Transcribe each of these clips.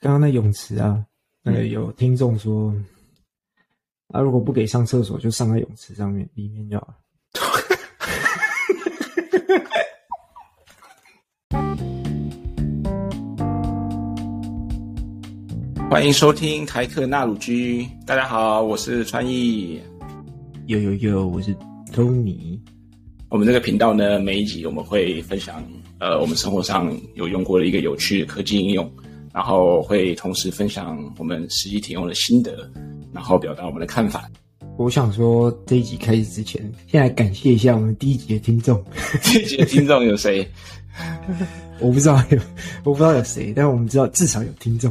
刚刚那泳池啊，那个有听众说，嗯、啊，如果不给上厕所，就上在泳池上面，里面就好了。欢迎收听台客纳鲁居，大家好，我是川艺，有有有，我是 Tony。我们这个频道呢，每一集我们会分享呃，我们生活上有用过的一个有趣的科技应用，然后会同时分享我们实际体用的心得，然后表达我们的看法。我想说，这一集开始之前，先来感谢一下我们第一集的听众。第一集的听众有谁？我不知道有，我不知道有谁，但我们知道至少有听众。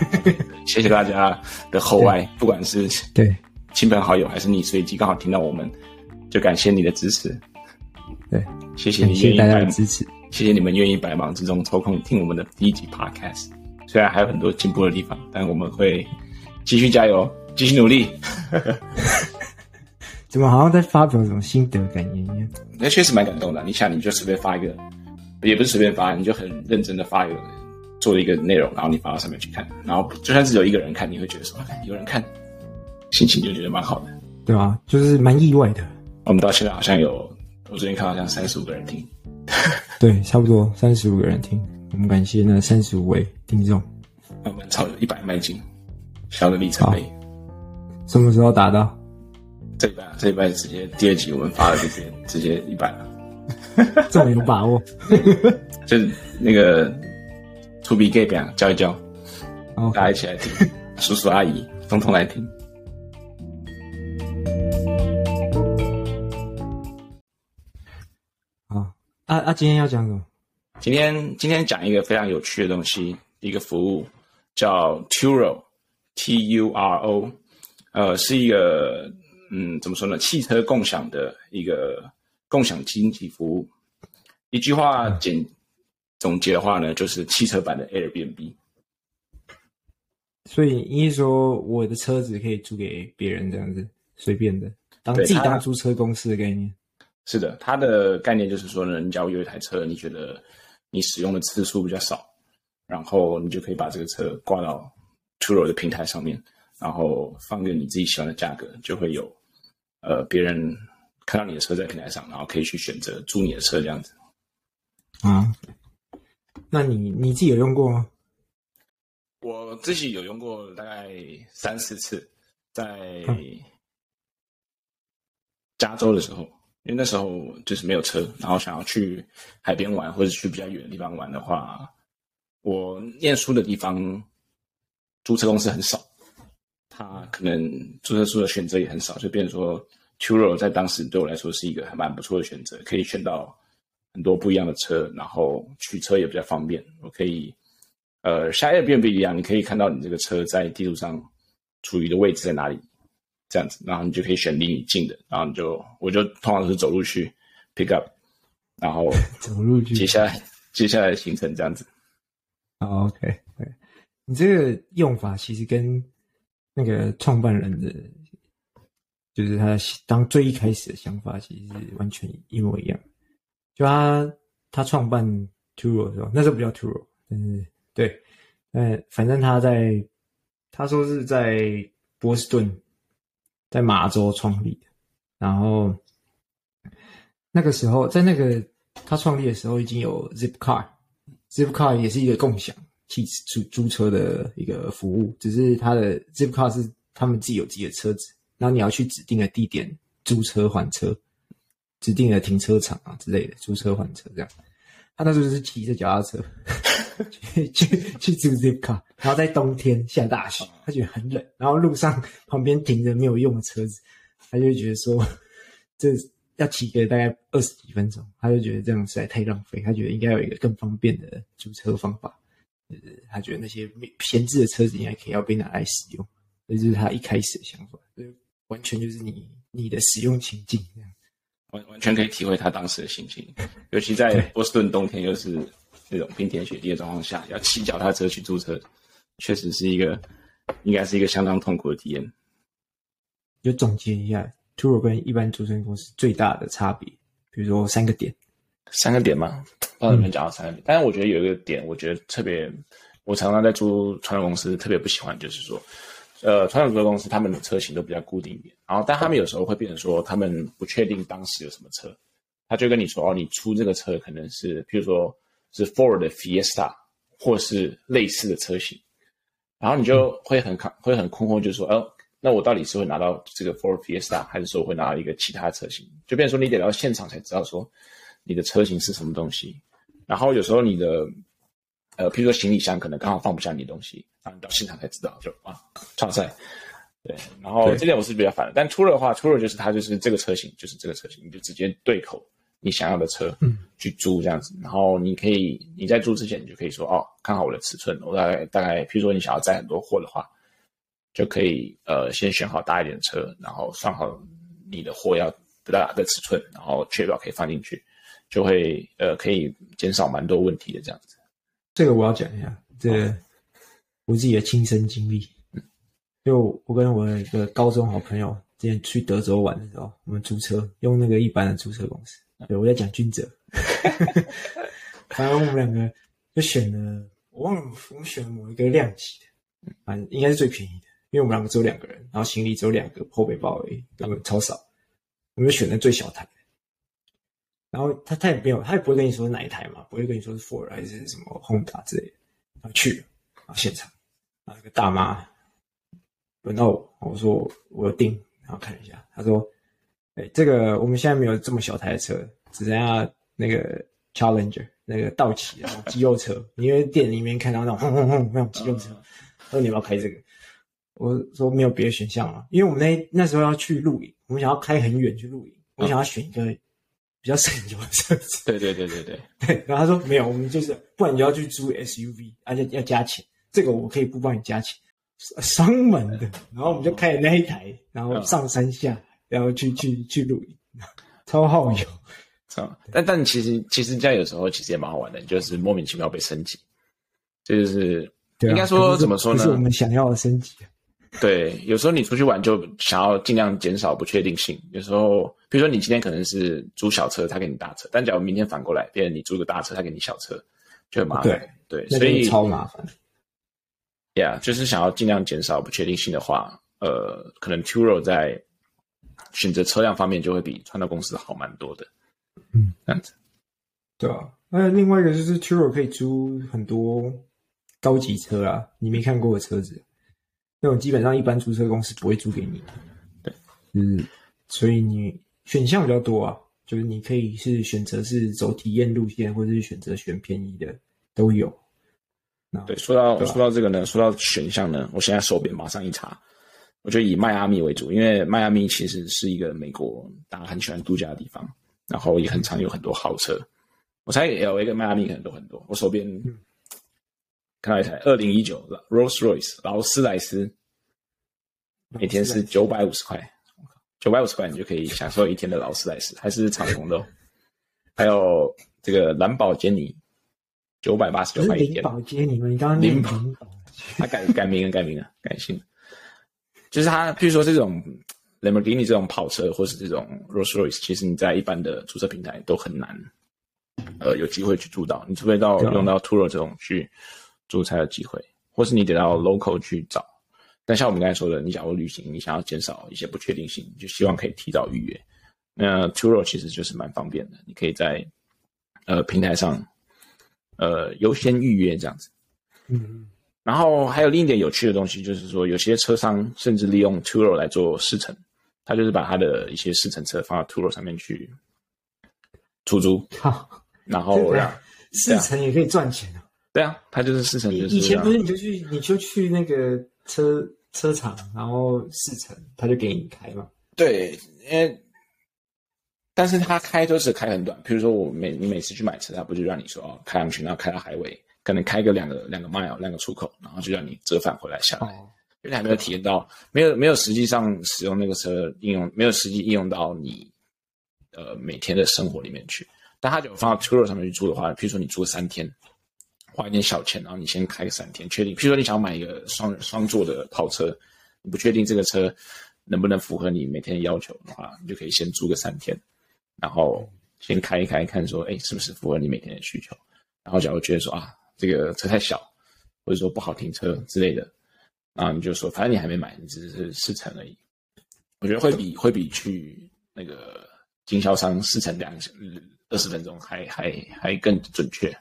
谢谢大家的厚爱，不管是对亲朋好友，还是你随机刚好听到我们，就感谢你的支持。对，谢谢你，谢谢大家的支持，谢谢你们愿意百忙之中抽空听我们的第一集 Podcast。虽然还有很多进步的地方，但我们会继续加油，继续努力。怎么好像在发表什么心得感言一样？那确实蛮感动的。你想，你就随便发一个，也不是随便发，你就很认真的发一个，做一个内容，然后你发到上面去看，然后就算是有一个人看，你会觉得说有人看，心情就觉得蛮好的，对吧？就是蛮意外的。我们到现在好像有。我最近看到像三十五个人听，对，差不多三十五个人听。我们感谢那三十五位听众。我们朝着一百迈进，小的里程碑。什么时候达到？这礼拜，这礼拜直接第二集我们发了就，直接直接一百了。这么有把握？就是那个 To be gay 表教一教，okay. 大家一起来听，叔叔阿姨通通来听。啊啊！今天要讲什么？今天今天讲一个非常有趣的东西，一个服务叫 Turo，T U R O，呃，是一个嗯，怎么说呢？汽车共享的一个共享经济服务。一句话简总结的话呢，就是汽车版的 Airbnb。所以，意思说我的车子可以租给别人，这样子随便的，当自己当租车公司的概念。是的，它的概念就是说呢，你假如有一台车，你觉得你使用的次数比较少，然后你就可以把这个车挂到 Turo 的平台上面，然后放个你自己喜欢的价格，就会有呃别人看到你的车在平台上，然后可以去选择租你的车这样子。啊，那你你自己有用过吗？我自己有用过大概三四次，在加州的时候。因为那时候就是没有车，然后想要去海边玩，或者去比较远的地方玩的话，我念书的地方租车公司很少，他可能租车书的选择也很少，就变成说 Turo 在当时对我来说是一个还蛮不错的选择，可以选到很多不一样的车，然后取车也比较方便。我可以呃，像 Airbnb 一样，你可以看到你这个车在地图上处于的位置在哪里。这样子，然后你就可以选离你近的，然后你就我就通常是走路去 pick up，然后 走路去接下来接下来的行程这样子。Oh, OK，对，你这个用法其实跟那个创办人的，就是他当最一开始的想法其实是完全一模一样。就他他创办 Turo 的时候，那时候不叫 Turo，但是对，呃，反正他在他说是在波士顿。在马州创立的，然后那个时候，在那个他创立的时候，已经有 Zipcar，Zipcar 也是一个共享汽租租车的一个服务，只是他的 Zipcar 是他们自己有自己的车子，然后你要去指定的地点租车还车，指定的停车场啊之类的租车还车这样。他那时候是骑着脚踏车去去去租 Zipcar。然后在冬天下大雪，他觉得很冷，然后路上旁边停着没有用的车子，他就会觉得说，这要骑个大概二十几分钟，他就觉得这样实在太浪费，他觉得应该有一个更方便的租车方法，就是他觉得那些闲置的车子应该可以要被拿来使用，这就是他一开始的想法，就完全就是你你的使用情境这样，完完全可以体会他当时的心情，尤其在波士顿冬天又是那种冰天雪地的状况下，要骑脚踏车去租车。确实是一个，应该是一个相当痛苦的体验。就总结一下，Turo 跟一般租车公司最大的差别，比如说三个点。三个点嘛？不知道你们讲到三个点，嗯，但是我觉得有一个点，我觉得特别我常常在租传统公司，特别不喜欢就是说，呃，传统租车公司他们的车型都比较固定一点，然后但他们有时候会变成说，他们不确定当时有什么车，他就跟你说哦，你出这个车可能是，譬如说是 Ford 的 Fiesta 或是类似的车型，然后你就会很看会很困惑，就是说，哦，那我到底是会拿到这个 Ford Fiesta，还是说我会拿到一个其他车型？就变成说你得到现场才知道说你的车型是什么东西，然后有时候你的。呃，譬如说行李箱可能刚好放不下你的东西，然后你到现场才知道，就啊，超赛，对，然后这点我是比较烦的。但 Turo 的话，Turo 就是它就是这个车型，就是这个车型，你就直接对口你想要的车，嗯，去租这样子。然后你可以你在租之前，你就可以说哦，看好我的尺寸，我大概大概，譬如说你想要载很多货的话，就可以呃先选好大一点的车，然后算好你的货要多大的尺寸，然后确保可以放进去，就会呃可以减少蛮多问题的这样子。这个我要讲一下，这个我自己的亲身经历。就我跟我的一个高中好朋友之前去德州玩的时候，我们租车用那个一般的租车公司。对，我在讲君泽。反正我们两个就选了，我忘了我们选了某一个量级的，反正应该是最便宜的，因为我们两个只有两个人，然后行李只有两个后背包而已，根本超少。我们就选了最小台。然后他他也没有，他也不会跟你说是哪一台嘛，不会跟你说是 Ford 还是什么 Honda 之类的。然后去了，然后现场，然后一个大妈轮到我，我说我我有订，然后看一下，他说：“哎，这个我们现在没有这么小台的车，只剩下那个 Challenger 那个道奇的 肌肉车，因为店里面看到那种轰轰轰那种肌肉车，他说你要不要开这个？我说没有别的选项了，因为我们那那时候要去露营，我们想要开很远去露营，我想要选一个。”比较省油的车子，对对对对对对。然后他说没有，我们就是，不然你就要去租 SUV，而且要加钱。这个我可以不帮你加钱，双门的。然后我们就开了那一台，然后上山下，然后去去去露营，超耗油。啊，但但其实其实这样有时候其实也蛮好玩的，就是莫名其妙被升级，这就是应该说怎么说呢？是我们想要的升级。对，有时候你出去玩就想要尽量减少不确定性。有时候，比如说你今天可能是租小车，他给你大车；但假如明天反过来，变成你租个大车，他给你小车，就很麻烦。对，对，所以超麻烦。Yeah，就是想要尽量减少不确定性的话，呃，可能 Turo 在选择车辆方面就会比传统公司好蛮多的。嗯，这样子。对啊，那另外一个就是 Turo 可以租很多高级车啊，你没看过的车子。那种基本上一般租车公司不会租给你，对，嗯，所以你选项比较多啊，就是你可以是选择是走体验路线，或者是选择选便宜的都有。对，说到说到这个呢，说到选项呢，我现在手边马上一查，我觉得以迈阿密为主，因为迈阿密其实是一个美国大家很喜欢度假的地方，然后也很常有很多豪车。我猜有一个迈阿密可能都很多，我手边。嗯看到一台二零一九的 Rolls Royce 劳斯莱斯，每天是九百五十块，九百五十块你就可以享受一天的劳斯莱斯，还是敞篷的。还有这个兰博基尼，九百八十九块一天。兰博基尼，你刚刚林宝，他改改名了，改名了，改姓。就是他，譬如说这种 Lamborghini 这种跑车，或是这种 Rolls Royce，其实你在一般的租车平台都很难，呃，有机会去租到。你除非到用到 Turo 这种去。租才有机会，或是你得到 local 去找。但像我们刚才说的，你假如旅行，你想要减少一些不确定性，就希望可以提早预约。那 Turo 其实就是蛮方便的，你可以在呃平台上呃优先预约这样子。嗯，然后还有另一点有趣的东西，就是说有些车商甚至利用 Turo 来做试乘，他就是把他的一些试乘车放到 Turo 上面去出租，好，然后让试乘也可以赚钱啊。对啊，他就是试乘，就是。以前不是你就去，你就去那个车车厂，然后试乘，他就给你开嘛。对，因为，但是他开都是开很短，比如说我每你每次去买车，他不就让你说哦，开上去，然后开到海尾，可能开个两个两个 mile 两个出口，然后就让你折返回来下来，哦、因为还没有体验到，没有没有实际上使用那个车应用，没有实际应用到你呃每天的生活里面去。但他就放到 Turo 上面去租的话，比如说你租三天。花一点小钱，然后你先开个三天，确定。譬如说你想买一个双双座的跑车，你不确定这个车能不能符合你每天的要求的话，你就可以先租个三天，然后先开一开，看说，哎，是不是符合你每天的需求？然后假如觉得说啊，这个车太小，或者说不好停车之类的，然后你就说，反正你还没买，你只是试乘而已。我觉得会比会比去那个经销商试乘两二十分钟还还还更准确。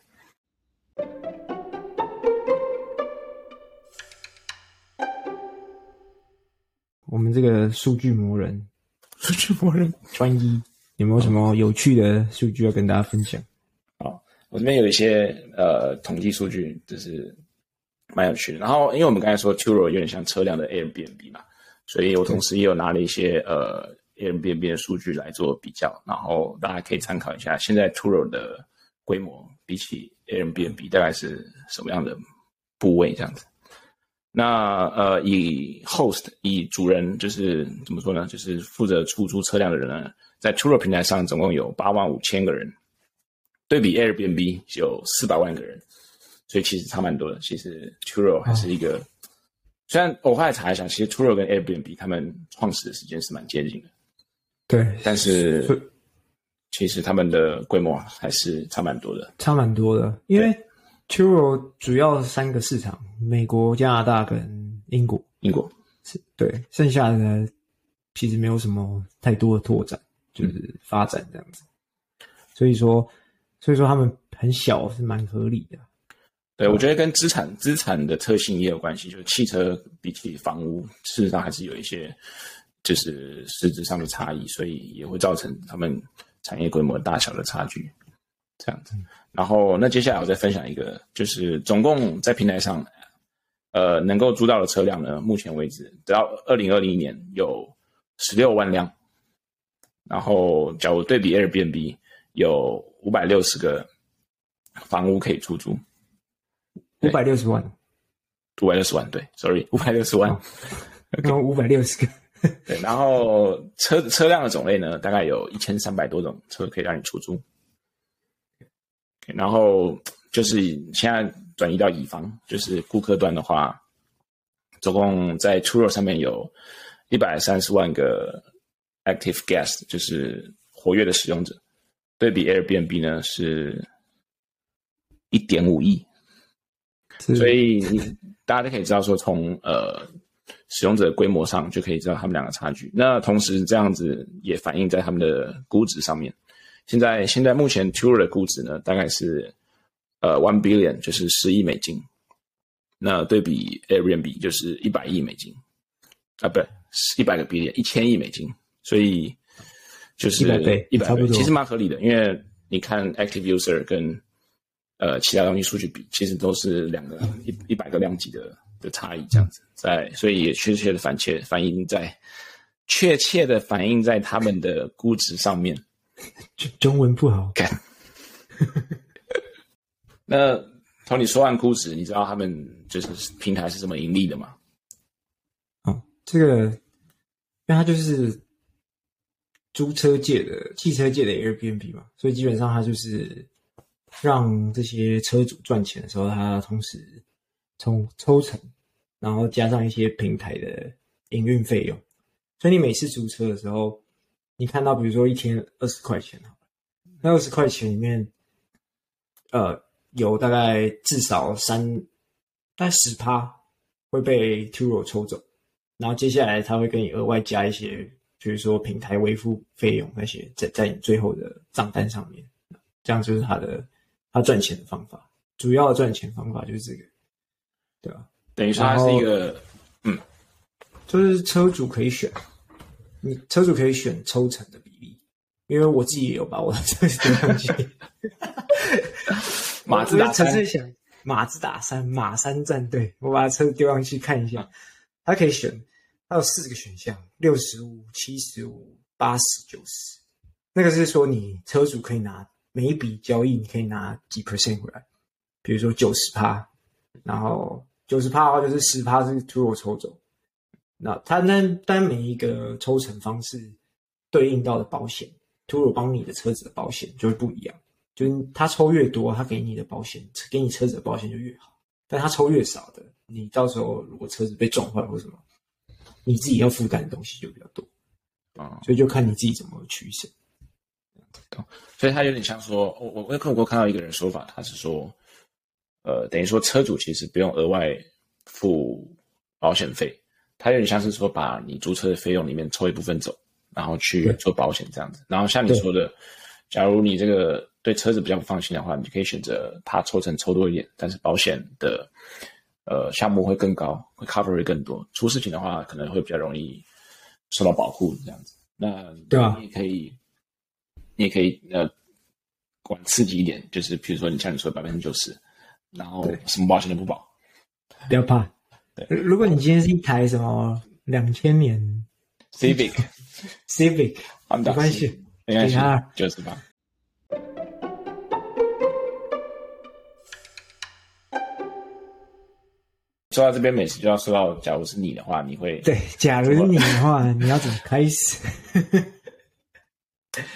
我们这个数据魔人，数据魔人专一，有没有什么有趣的数据要跟大家分享？我这边有一些呃统计数据，就是。蛮有趣的，然后因为我们刚才说 Turo 有点像车辆的 Airbnb 嘛，所以我同时也有拿了一些呃 Airbnb 的数据来做比较，然后大家可以参考一下，现在 Turo 的规模比起 Airbnb 大概是什么样的部位这样子。那呃以 host 以主人就是怎么说呢，就是负责出租车辆的人呢，在 Turo 平台上总共有八万五千个人，对比 Airbnb 有四百万个人。所以其实差蛮多的。其实 Turo 还是一个，哦、虽然我后来查一下，其实 Turo 跟 Airbnb 他们创始的时间是蛮接近的。对，但是其实他们的规模还是差蛮多的。差蛮多的，因为 Turo 主要三个市场：美国、加拿大跟英国。英国是对，剩下的呢，其实没有什么太多的拓展，就是发展这样子。嗯、所以说，所以说他们很小是蛮合理的。对，我觉得跟资产资产的特性也有关系。就是汽车比起房屋，事实上还是有一些就是实质上的差异，所以也会造成他们产业规模大小的差距。这样子。然后，那接下来我再分享一个，就是总共在平台上，呃，能够租到的车辆呢，目前为止，直到二零二零年有十六万辆。然后，假如对比 Airbnb，有五百六十个房屋可以出租。五百六十万，五百六十万，对，sorry，五百六十万，然后五百六十个，对，然后车车辆的种类呢，大概有一千三百多种车可以让你出租，然后就是现在转移到乙方，就是顾客端的话，总共在 Turo 上面有一百三十万个 active guest，就是活跃的使用者，对比 Airbnb 呢是一点五亿。所以你大家都可以知道说，从呃使用者规模上就可以知道他们两个差距。那同时这样子也反映在他们的估值上面。现在现在目前 Turo 的估值呢，大概是呃 one billion，就是十亿美金。那对比 Airbnb 就是一百亿美金啊，不对，一百个 billion，一千亿美金。所以就是一百倍，一百倍，其实蛮合理的，因为你看 active user 跟呃，其他东西数据比其实都是两个一一百个量级的的差异这样子，在所以也确切的反切反映在确切的反映在他们的估值上面。中中文不好 看。那从你说完估值，你知道他们就是平台是怎么盈利的吗？哦，这个，因为它就是租车界的汽车界的 Airbnb 嘛，所以基本上它就是。让这些车主赚钱的时候，他同时从抽成，然后加上一些平台的营运费用。所以你每次租车的时候，你看到比如说一天二十块钱，那二十块钱里面，呃，有大概至少三，大概十趴会被 Turo 抽走，然后接下来他会跟你额外加一些，比如说平台维护费用那些，在在你最后的账单上面，这样就是他的。他赚钱的方法，主要的赚钱方法就是这个，对吧？等于说它是一个，嗯，就是车主可以选，你车主可以选抽成的比例，因为我自己也有把我的车子丢上去，马自达三，想马自达三马三战队，我把车子丢上去看一下，他可以选，他有四个选项，六十五、七十五、八十、九十，那个是说你车主可以拿。每一笔交易你可以拿几 percent 回来，比如说九十趴，然后九十趴的话就是十趴是 Turo 抽走，那他那单每一个抽成方式对应到的保险，Turo 帮你的车子的保险就会不一样，就是他抽越多，他给你的保险给你车子的保险就越好，但他抽越少的，你到时候如果车子被撞坏或什么，你自己要负担的东西就比较多，啊，所以就看你自己怎么取舍。所以他有点像说，我我我看过看到一个人说法，他是说，呃，等于说车主其实不用额外付保险费，他有点像是说把你租车的费用里面抽一部分走，然后去做保险这样子。然后像你说的，假如你这个对车子比较不放心的话，你就可以选择他抽成抽多一点，但是保险的呃项目会更高，会 cover 会更多，出事情的话可能会比较容易受到保护这样子。那对啊，你也可以，你也可以呃。管刺激一点，就是比如说你像你说的百分之九十，然后什么保险都不保，不要怕。对，如果你今天是一台什么两千年 Civic，Civic，没关系，没关系，九十八。说到这边，美食就要说到，假如是你的话，你会对，假如是你的话，你要怎么开始？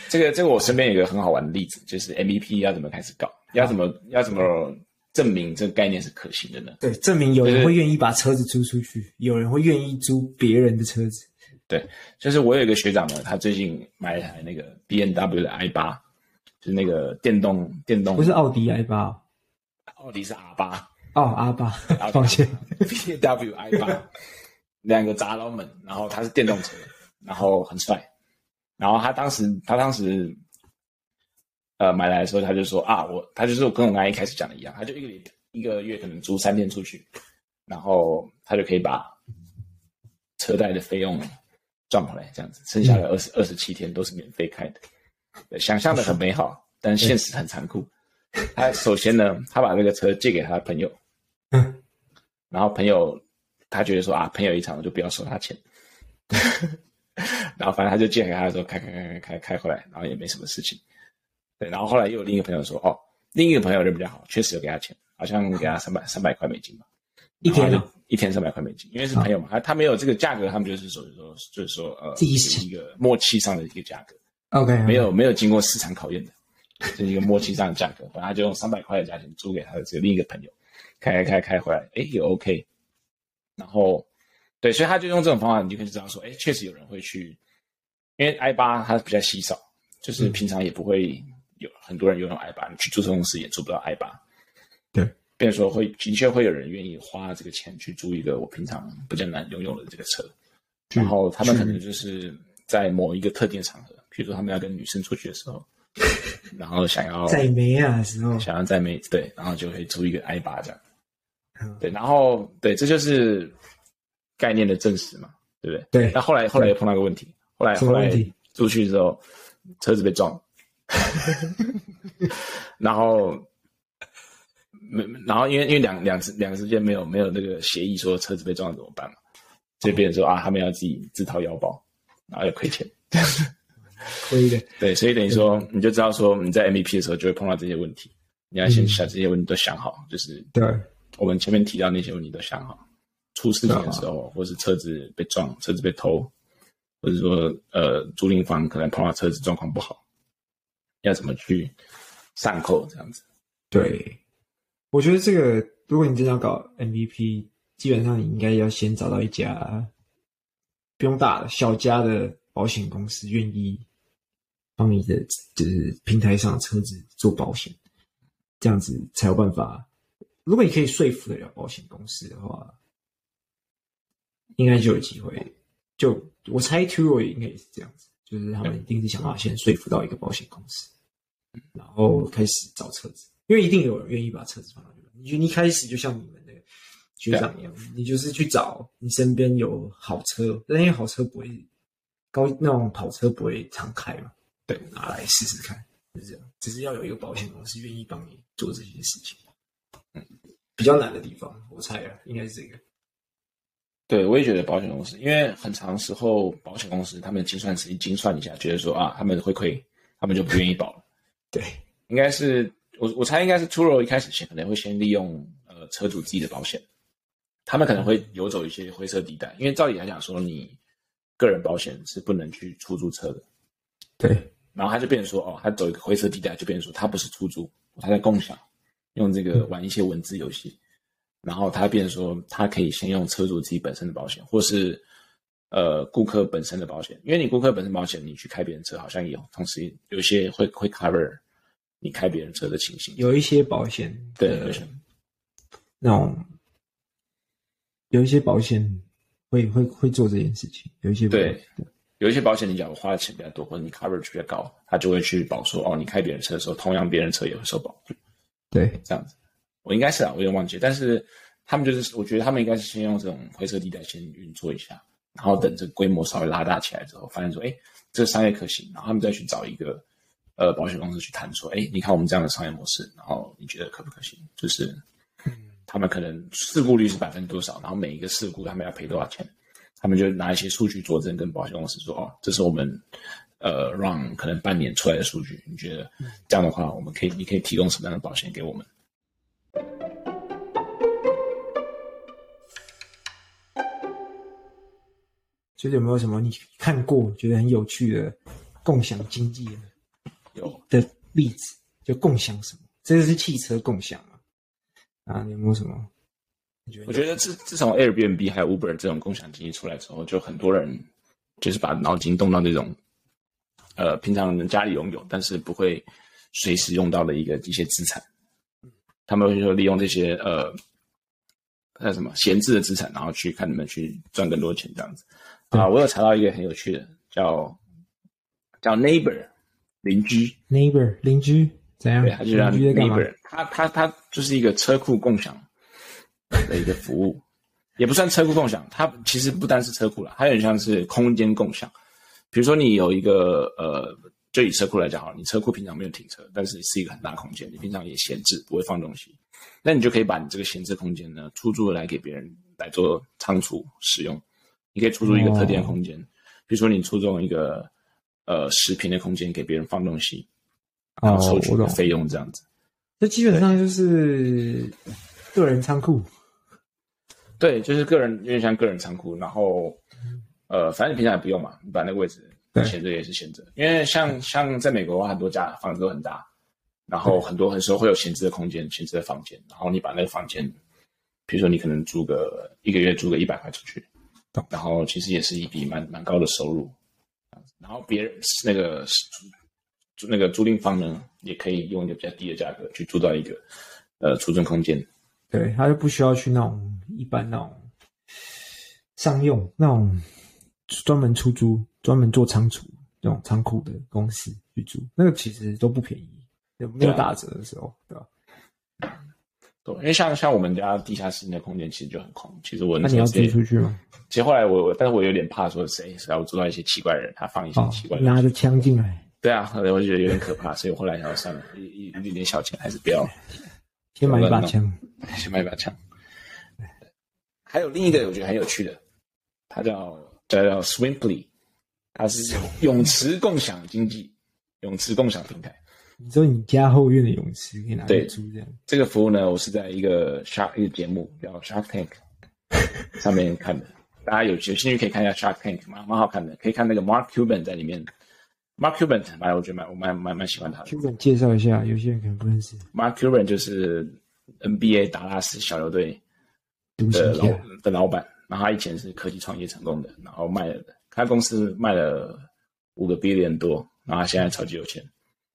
这个这个我身边有一个很好玩的例子，就是 MVP 要怎么开始搞，要怎么要怎么证明这个概念是可行的呢？对，证明有人会愿意把车子租出去，就是、有人会愿意租别人的车子。对，就是我有一个学长呢，他最近买了一台那个 BMW 的 i 八，就是那个电动电动，不是奥迪 i 八，奥迪是 R 八哦阿八，抱歉，BMW i 八，两个杂佬们，然后他是电动车，然后很帅。然后他当时，他当时，呃，买来的时候，他就说啊，我，他就是跟我刚才一开始讲的一样，他就一个礼一个月可能租三天出去，然后他就可以把车贷的费用赚回来，这样子，剩下的二十二十七天都是免费开的。对，想象的很美好，但现实很残酷。他首先呢，他把这个车借给他的朋友，嗯，然后朋友他觉得说啊，朋友一场，我就不要收他钱。然后反正他就借给他的时候开开开开开回来，然后也没什么事情。对，然后后来又有另一个朋友说，哦，另一个朋友人比较好，确实有给他钱，好像给他三百三百块美金吧，一天一天三百块美金，因为是朋友嘛，他他没有这个价格，他们就是属于说就是说呃，这是一个默契上的一个价格，OK，没有没有经过市场考验的，这是一个默契上的价格，反正他就用三百块的价钱租给他的这个另一个朋友，开开开开回来，哎，也 OK，然后。对，所以他就用这种方法，你就可以知道说，哎，确实有人会去，因为 i 八它比较稀少，就是平常也不会有很多人拥有 i 八，你去租车公司也租不到 i 八。对，变说会的确会有人愿意花这个钱去租一个我平常比较难拥有的这个车，然后他们可能就是在某一个特定场合，比如说他们要跟女生出去的时候，然后想要载妹啊的时候，想要载妹，对，然后就会租一个 i 八这样，对，然后对，这就是。概念的证实嘛，对不对？对。那后来后来又碰到一个问题，后来后来出去之后，车子被撞，然后没然后因为因为两两次两个之间没有没有那个协议说车子被撞了怎么办嘛，所以变成说啊他们要自己自掏腰包，然后要亏钱，亏的。对，所以等于说你就知道说你在 MVP 的时候就会碰到这些问题，你要先想这些问题都想好，就是对我们前面提到那些问题都想好。出事情的时候，或是车子被撞、车子被偷，或者说呃租赁房可能碰到车子状况不好，要怎么去上扣这样子？对，我觉得这个如果你真的要搞 MVP，基本上你应该要先找到一家不用大的小家的保险公司，愿意帮你的就是平台上的车子做保险，这样子才有办法。如果你可以说服得了保险公司的话。应该就有机会，就我猜 Turo 也应该也是这样子，就是他们一定是想要先说服到一个保险公司，然后开始找车子，因为一定有人愿意把车子放到这边。你就一开始就像你们那个学长一样，你就是去找你身边有好车，但因为好车不会高，那种跑车不会常开嘛，对，拿来试试看，就是这样。只是要有一个保险公司愿意帮你做这些事情，嗯，比较难的地方，我猜啊，应该是这个。对，我也觉得保险公司，因为很长时候保险公司他们精算师一精算一下，觉得说啊，他们会亏，他们就不愿意保了。对，应该是我我猜应该是 Turo 一开始前可能会先利用呃车主自己的保险，他们可能会游走一些灰色地带，因为照理来讲说你个人保险是不能去出租车的。对，然后他就变成说哦，他走一个灰色地带，就变成说他不是出租，他在共享，用这个玩一些文字游戏。然后他变说，他可以先用车主自己本身的保险，或是呃顾客本身的保险，因为你顾客本身保险，你去开别人车好像也有，同时有些会会 cover 你开别人车的情形。有一些保险，对，那种有一些保险会会会做这件事情，有一些对，有一些保险你假如花的钱比较多，或者你 coverage 比较高，他就会去保说哦，你开别人车的时候，同样别人车也会受保。对，这样子，我应该是啊，我有点忘记，但是他们就是，我觉得他们应该是先用这种灰色地带先运作一下，然后等这规模稍微拉大起来之后，发现说，哎，这个商业可行，然后他们再去找一个呃保险公司去谈说，哎，你看我们这样的商业模式，然后你觉得可不可行？就是，他们可能事故率是百分之多少，然后每一个事故他们要赔多少钱，他们就拿一些数据佐证，跟保险公司说，哦，这是我们。呃，让可能半年出来的数据，你觉得这样的话，我们可以，你可以提供什么样的保险给我们？觉得有没有什么你看过觉得很有趣的共享经济的有的例子？就共享什么？这个是汽车共享嘛？啊，你有没有什么？我觉得自自从 Airbnb 还有 Uber 这种共享经济出来之后，就很多人就是把脑筋动到这种。呃，平常人家里拥有，但是不会随时用到的一个一些资产，他们会说利用这些呃，那什么闲置的资产，然后去看能不能去赚更多钱这样子。啊，我有查到一个很有趣的，叫叫 Neighbor 邻居，Neighbor 邻居怎样？对，他就叫 Neighbor，他他他就是一个车库共享的一个服务，也不算车库共享，它其实不单是车库了，它有点像是空间共享。比如说，你有一个呃，就以车库来讲好了，你车库平常没有停车，但是是一个很大空间，你平常也闲置，不会放东西，那你就可以把你这个闲置空间呢，出租来给别人来做仓储使用。你可以出租一个特定的空间，哦、比如说你出租一个呃十平的空间给别人放东西，然后收取的费用这样子。这基本上就是个人仓库。对，就是个人，有点像个人仓库，然后。呃，反正你平常也不用嘛，你把那个位置闲着也是闲着。因为像像在美国的话，很多家房子都很大，然后很多很多时候会有闲置的空间、闲置的房间，然后你把那个房间，比如说你可能租个一个月租个一百块出去，然后其实也是一笔蛮蛮高的收入。然后别人那个租那个租赁方呢，也可以用一个比较低的价格去租到一个呃储存空间。对，他就不需要去那种一般那种商用那种。专门出租、专门做仓储这种仓库的公司去租，那个其实都不便宜，有没有打折的时候，对吧？对，因为像像我们家地下室那空间其实就很空。其实我那，你要租出去吗？其实后来我，但是我有点怕说谁谁要租到一些奇怪的人，他放一些奇怪的、哦、拿着枪进来。对啊，后来我就觉得有点可怕，所以我后来想算了，一一一点小钱还是不要。先买一把枪，先买一把枪。还有另一个我觉得很有趣的，他叫。叫叫 Swimply，它是泳池共享经济，泳池共享平台。你说你家后院的泳池可以拿来租这样？这个服务呢，我是在一个 Shark 一个节目叫 Shark Tank 上面看的。大家有有兴趣可以看一下 Shark Tank，蛮蛮好看的。可以看那个 Mark Cuban 在里面。Mark Cuban，蛮我觉得蛮我蛮蛮蛮喜欢他的。Cuban 介绍一下，有些人可能不认识。Mark Cuban 就是 NBA 达拉斯小牛队的老的老板。然后他以前是科技创业成功的，然后卖了，他公司卖了五个 billion 多，然后他现在超级有钱，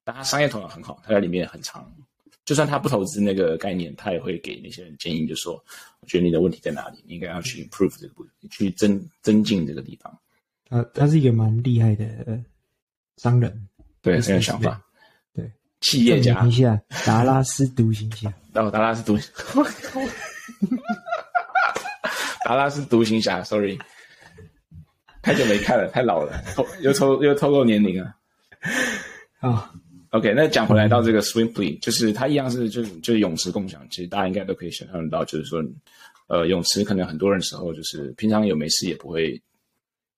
但他商业头脑很好，他在里面很长，就算他不投资那个概念，他也会给那些人建议，就说，我觉得你的问题在哪里，你应该要去 improve 这个部分，去增增进这个地方。他他是一个蛮厉害的商人，对，很有想法，对，企业家。一下，达拉斯独行侠，哦，达拉斯独行。达拉斯独行侠，sorry，太久没看了，太老了，又透又透露年龄了。啊，OK，那讲回来到这个 Swimply，就是它一样是就是就是泳池共享，其实大家应该都可以想象得到，就是说，呃，泳池可能很多人时候就是平常有没事也不会，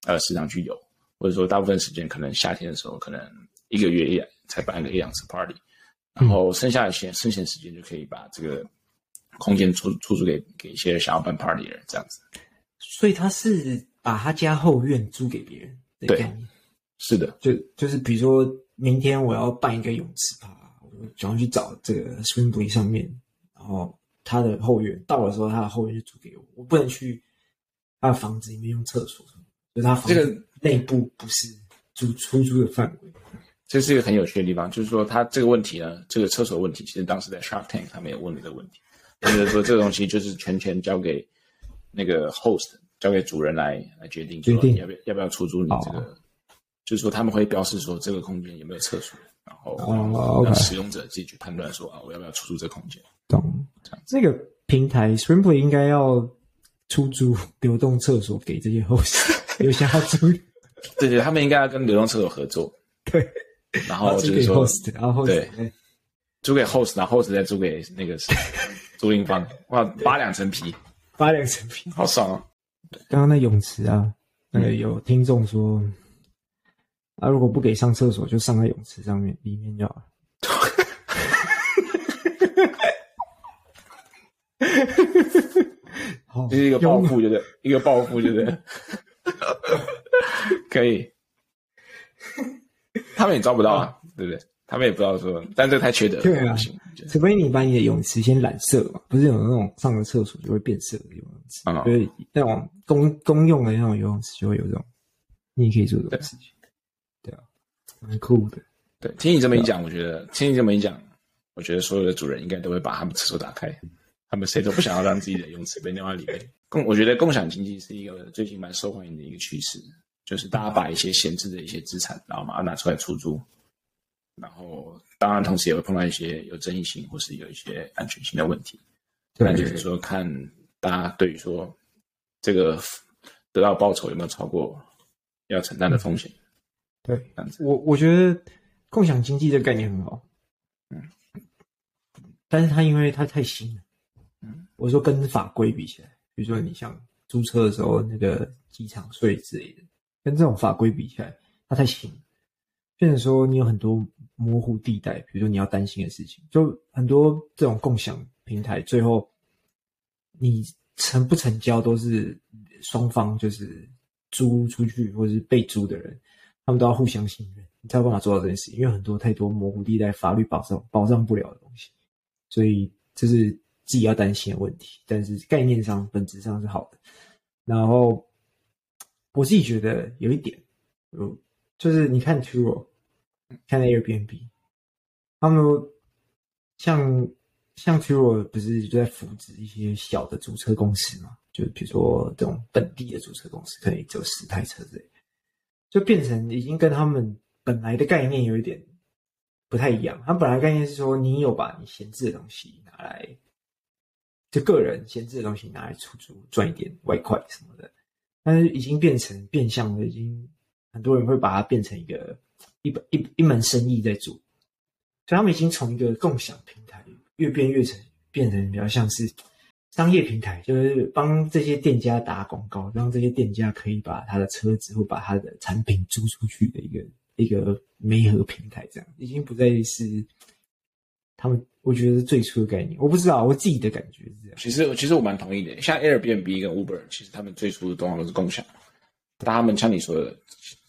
呃，时常去游，或者说大部分时间可能夏天的时候可能一个月一才办个一两次 party，然后剩下的时间剩闲时间就可以把这个。空间出出租给给一些想要办 party 的人，这样子，所以他是把他家后院租给别人。对，是的，就就是比如说明天我要办一个泳池趴，我就要去找这个 Swimply 上面，然后他的后院到的时候，他的后院就租给我，我不能去他的房子里面用厕所，就是他房子内部不是租出租的范围。这是一个很有趣的地方，就是说他这个问题呢，这个厕所问题，其实当时在 Shark Tank 他没有问你的问题。就是说这个东西就是全权交给那个 host，交给主人来来决定，决定。要不要要不要出租你这个，哦、就是说他们会标示说这个空间有没有厕所，然后让使用者自己去判断说啊，我要不要出租这个空间。懂，这个平台 ScreenPlay 应该要出租流动厕所给这些 host，有想要租？对对，他们应该要跟流动厕所合作。对，然后就是说，然后对，租给 host，然后 host 再租给那个 租赁方，哇，扒两层皮，扒两层皮，好爽哦！刚刚那泳池啊，那个有听众说，啊，如果不给上厕所，就上在泳池上面，里面就好了。这是一个报复，就是一个报复，就是 可以。他们也招不到啊，对不对？他们也不知道说，但这个太缺德了，对啊，除非你把你的泳池先染色嘛，不是有那种上个厕所就会变色的游泳池，所以那种公公用的那种游泳池就会有这种，你也可以做这种事情，对啊，蛮酷的。对，听你这么一讲，我觉得听你这么一讲，我觉得所有的主人应该都会把他们厕所打开，他们谁都不想要让自己的泳池被尿在里面。共，我觉得共享经济是一个最近蛮受欢迎的一个趋势。就是大家把一些闲置的一些资产，然后把它拿出来出租，然后当然同时也会碰到一些有争议性或是有一些安全性的问题。对，就是说看大家对于说这个得到报酬有没有超过要承担的风险。对，这样子。我我觉得共享经济这个概念很好，嗯，但是它因为它太新了，嗯，我说跟法规比起来，比如说你像租车的时候那个机场税之类的。跟这种法规比起来，它太新，变成说你有很多模糊地带，比如说你要担心的事情，就很多这种共享平台，最后你成不成交都是双方，就是租出去或者是被租的人，他们都要互相信任，你才有办法做到这件事情。因为很多太多模糊地带，法律保障保障不了的东西，所以这是自己要担心的问题。但是概念上、本质上是好的，然后。我自己觉得有一点，就是你看 Turo，看 Airbnb，他们像像 Turo 不是就在扶植一些小的租车公司嘛？就比如说这种本地的租车公司，可以只有十台车之类，就变成已经跟他们本来的概念有一点不太一样。他本来概念是说，你有把你闲置的东西拿来，就个人闲置的东西拿来出租，赚一点外快什么的。但是已经变成变相的，已经很多人会把它变成一个一本一一门生意在做，所以他们已经从一个共享平台越变越成变成比较像是商业平台，就是帮这些店家打广告，让这些店家可以把他的车子或把他的产品租出去的一个一个媒合平台，这样已经不再是他们。我觉得是最初的概念，我不知道我自己的感觉是这样。其实，其实我蛮同意的。像 Airbnb 跟 Uber，其实他们最初的动画都是共享，但他们像你说的，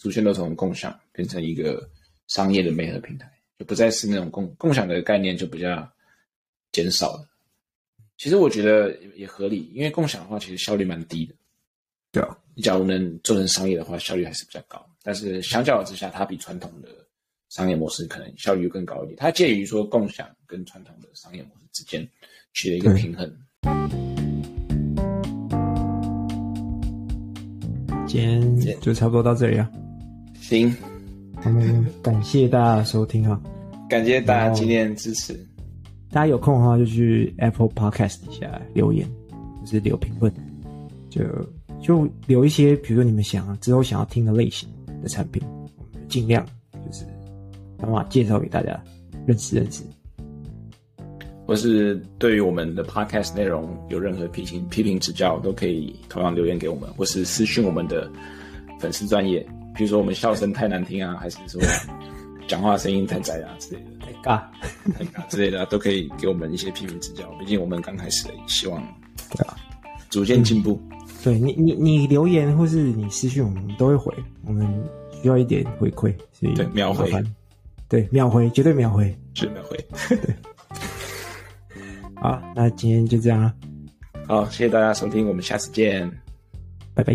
逐渐都从共享变成一个商业的媒合平台，就不再是那种共共享的概念，就比较减少了。其实我觉得也合理，因为共享的话，其实效率蛮低的。对啊，你假如能做成商业的话，效率还是比较高。但是相较之下，它比传统的。商业模式可能效率更高一点，它介于说共享跟传统的商业模式之间取得一个平衡。今天就差不多到这里啊。行，我们感谢大家的收听啊，感谢大家今天的支持。大家有空的话就去 Apple Podcast 底下留言，就是留评论，就就留一些，比如说你们想之后想要听的类型的产品，我们尽量就是。想办法介绍给大家认识认识，或是对于我们的 podcast 内容有任何批评批评指教，都可以同样留言给我们，或是私讯我们的粉丝专页。比如说我们笑声太难听啊，还是说讲话声音太窄啊之类的，太尬太尬之类的，都可以给我们一些批评指教。毕竟我们刚开始，希望对啊，逐渐进步。嗯、对你你你留言或是你私讯我们都会回，我们需要一点回馈，所以对秒回。对，秒回，绝对秒回，绝对秒回。对，好，那今天就这样了。好，谢谢大家收听，我们下次见，拜拜。